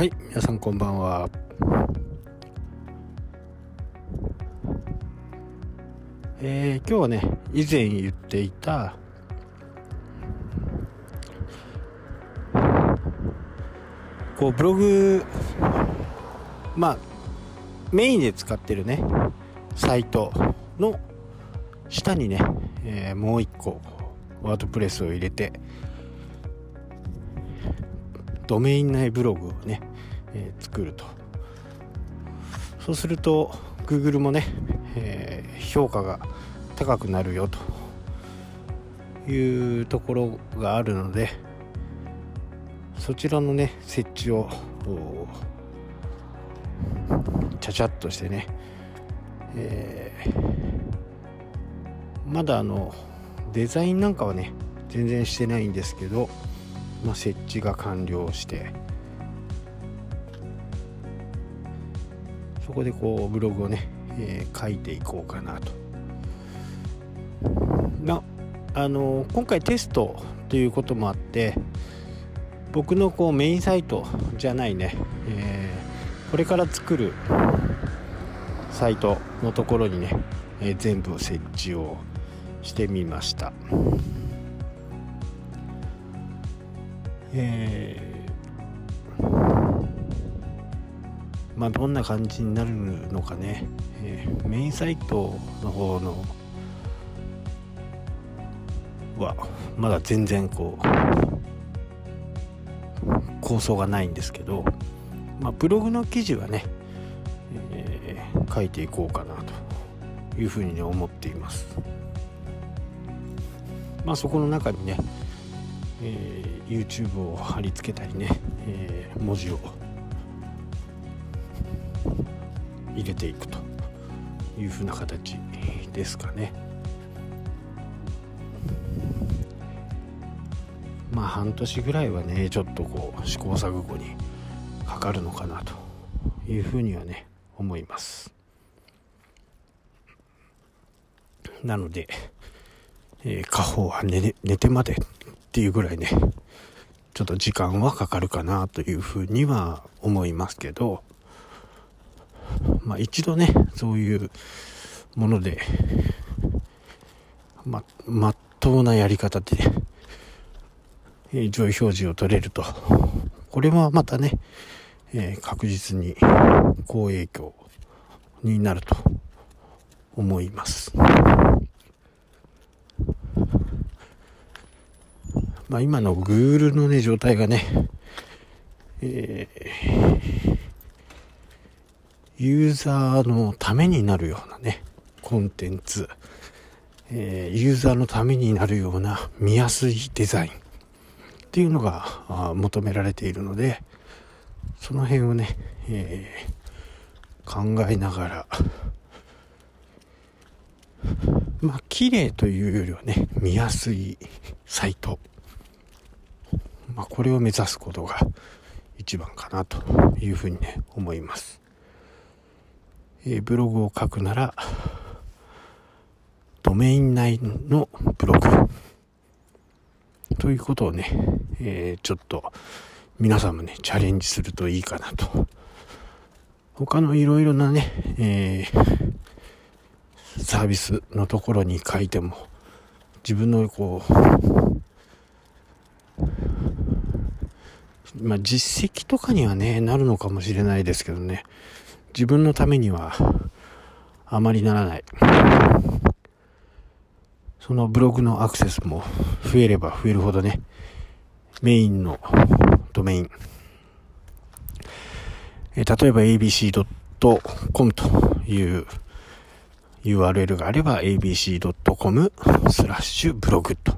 はい皆さんこんばんは。えー、今日はね以前言っていたこうブログまあメインで使ってるねサイトの下にね、えー、もう一個ワードプレスを入れてドメイン内ブログをね、えー、作ると。そうすると Google もね、えー、評価が高くなるよと。いうところがあるのでそちらのね設置をちゃちゃっとしてね、えー、まだあのデザインなんかはね全然してないんですけど、まあ、設置が完了してそこでこうブログをね、えー、書いていこうかなと。まあの今回テストということもあって僕のこうメインサイトじゃないね、えー、これから作るサイトのところにね、えー、全部設置をしてみましたえー、まあどんな感じになるのかね、えー、メインサイトの方のはまだ全然こう構想がないんですけど、まあ、ブログの記事はね、えー、書いていこうかなというふうに、ね、思っています。まあ、そこの中にね、えー、YouTube を貼り付けたりね、えー、文字を入れていくというふうな形ですかね。まあ半年ぐらいはねちょっとこう試行錯誤にかかるのかなというふうにはね思いますなので、えー、家宝は寝寝てまでっていうぐらいねちょっと時間はかかるかなというふうには思いますけどまあ一度ねそういうものでままっとうなやり方で、上位表示を取れると。これはまたね、えー、確実に好影響になると思います。まあ今の Google のね、状態がね、えー、ユーザーのためになるようなね、コンテンツ、えー、ユーザーのためになるような見やすいデザイン、っていうのが求められているのでその辺をね、えー、考えながらまあ綺麗というよりはね見やすいサイト、まあ、これを目指すことが一番かなというふうにね思います、えー、ブログを書くならドメイン内のブログということをね、えー、ちょっと皆さんもね、チャレンジするといいかなと。他のいろいろなね、えー、サービスのところに書いても、自分のこう、まあ、実績とかにはね、なるのかもしれないですけどね、自分のためにはあまりならない。そのブログのアクセスも増えれば増えるほどね、メインのドメイン、え例えば abc.com という URL があれば abc.com スラッシュブログと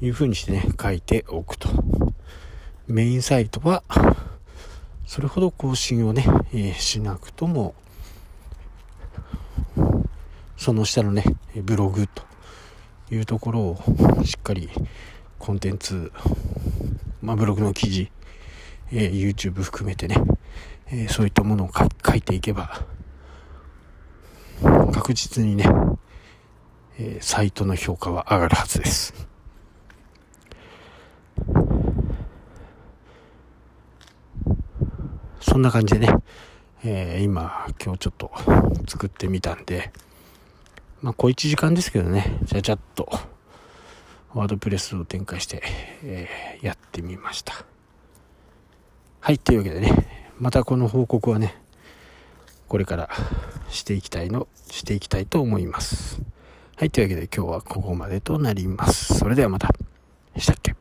いう風にしてね、書いておくと。メインサイトは、それほど更新をね、えー、しなくとも、その下のね、ブログというところをしっかりコンテンツ、まあ、ブログの記事、えー、YouTube 含めてね、えー、そういったものを書いていけば確実にね、えー、サイトの評価は上がるはずです。そんな感じでね、えー、今、今日ちょっと作ってみたんで、まあ、小1時間ですけどね、ちゃちゃっと、ワードプレスを展開して、えー、やってみました。はい、というわけでね、またこの報告はね、これからしていきたいの、していきたいと思います。はい、というわけで今日はここまでとなります。それではまた。したっけ？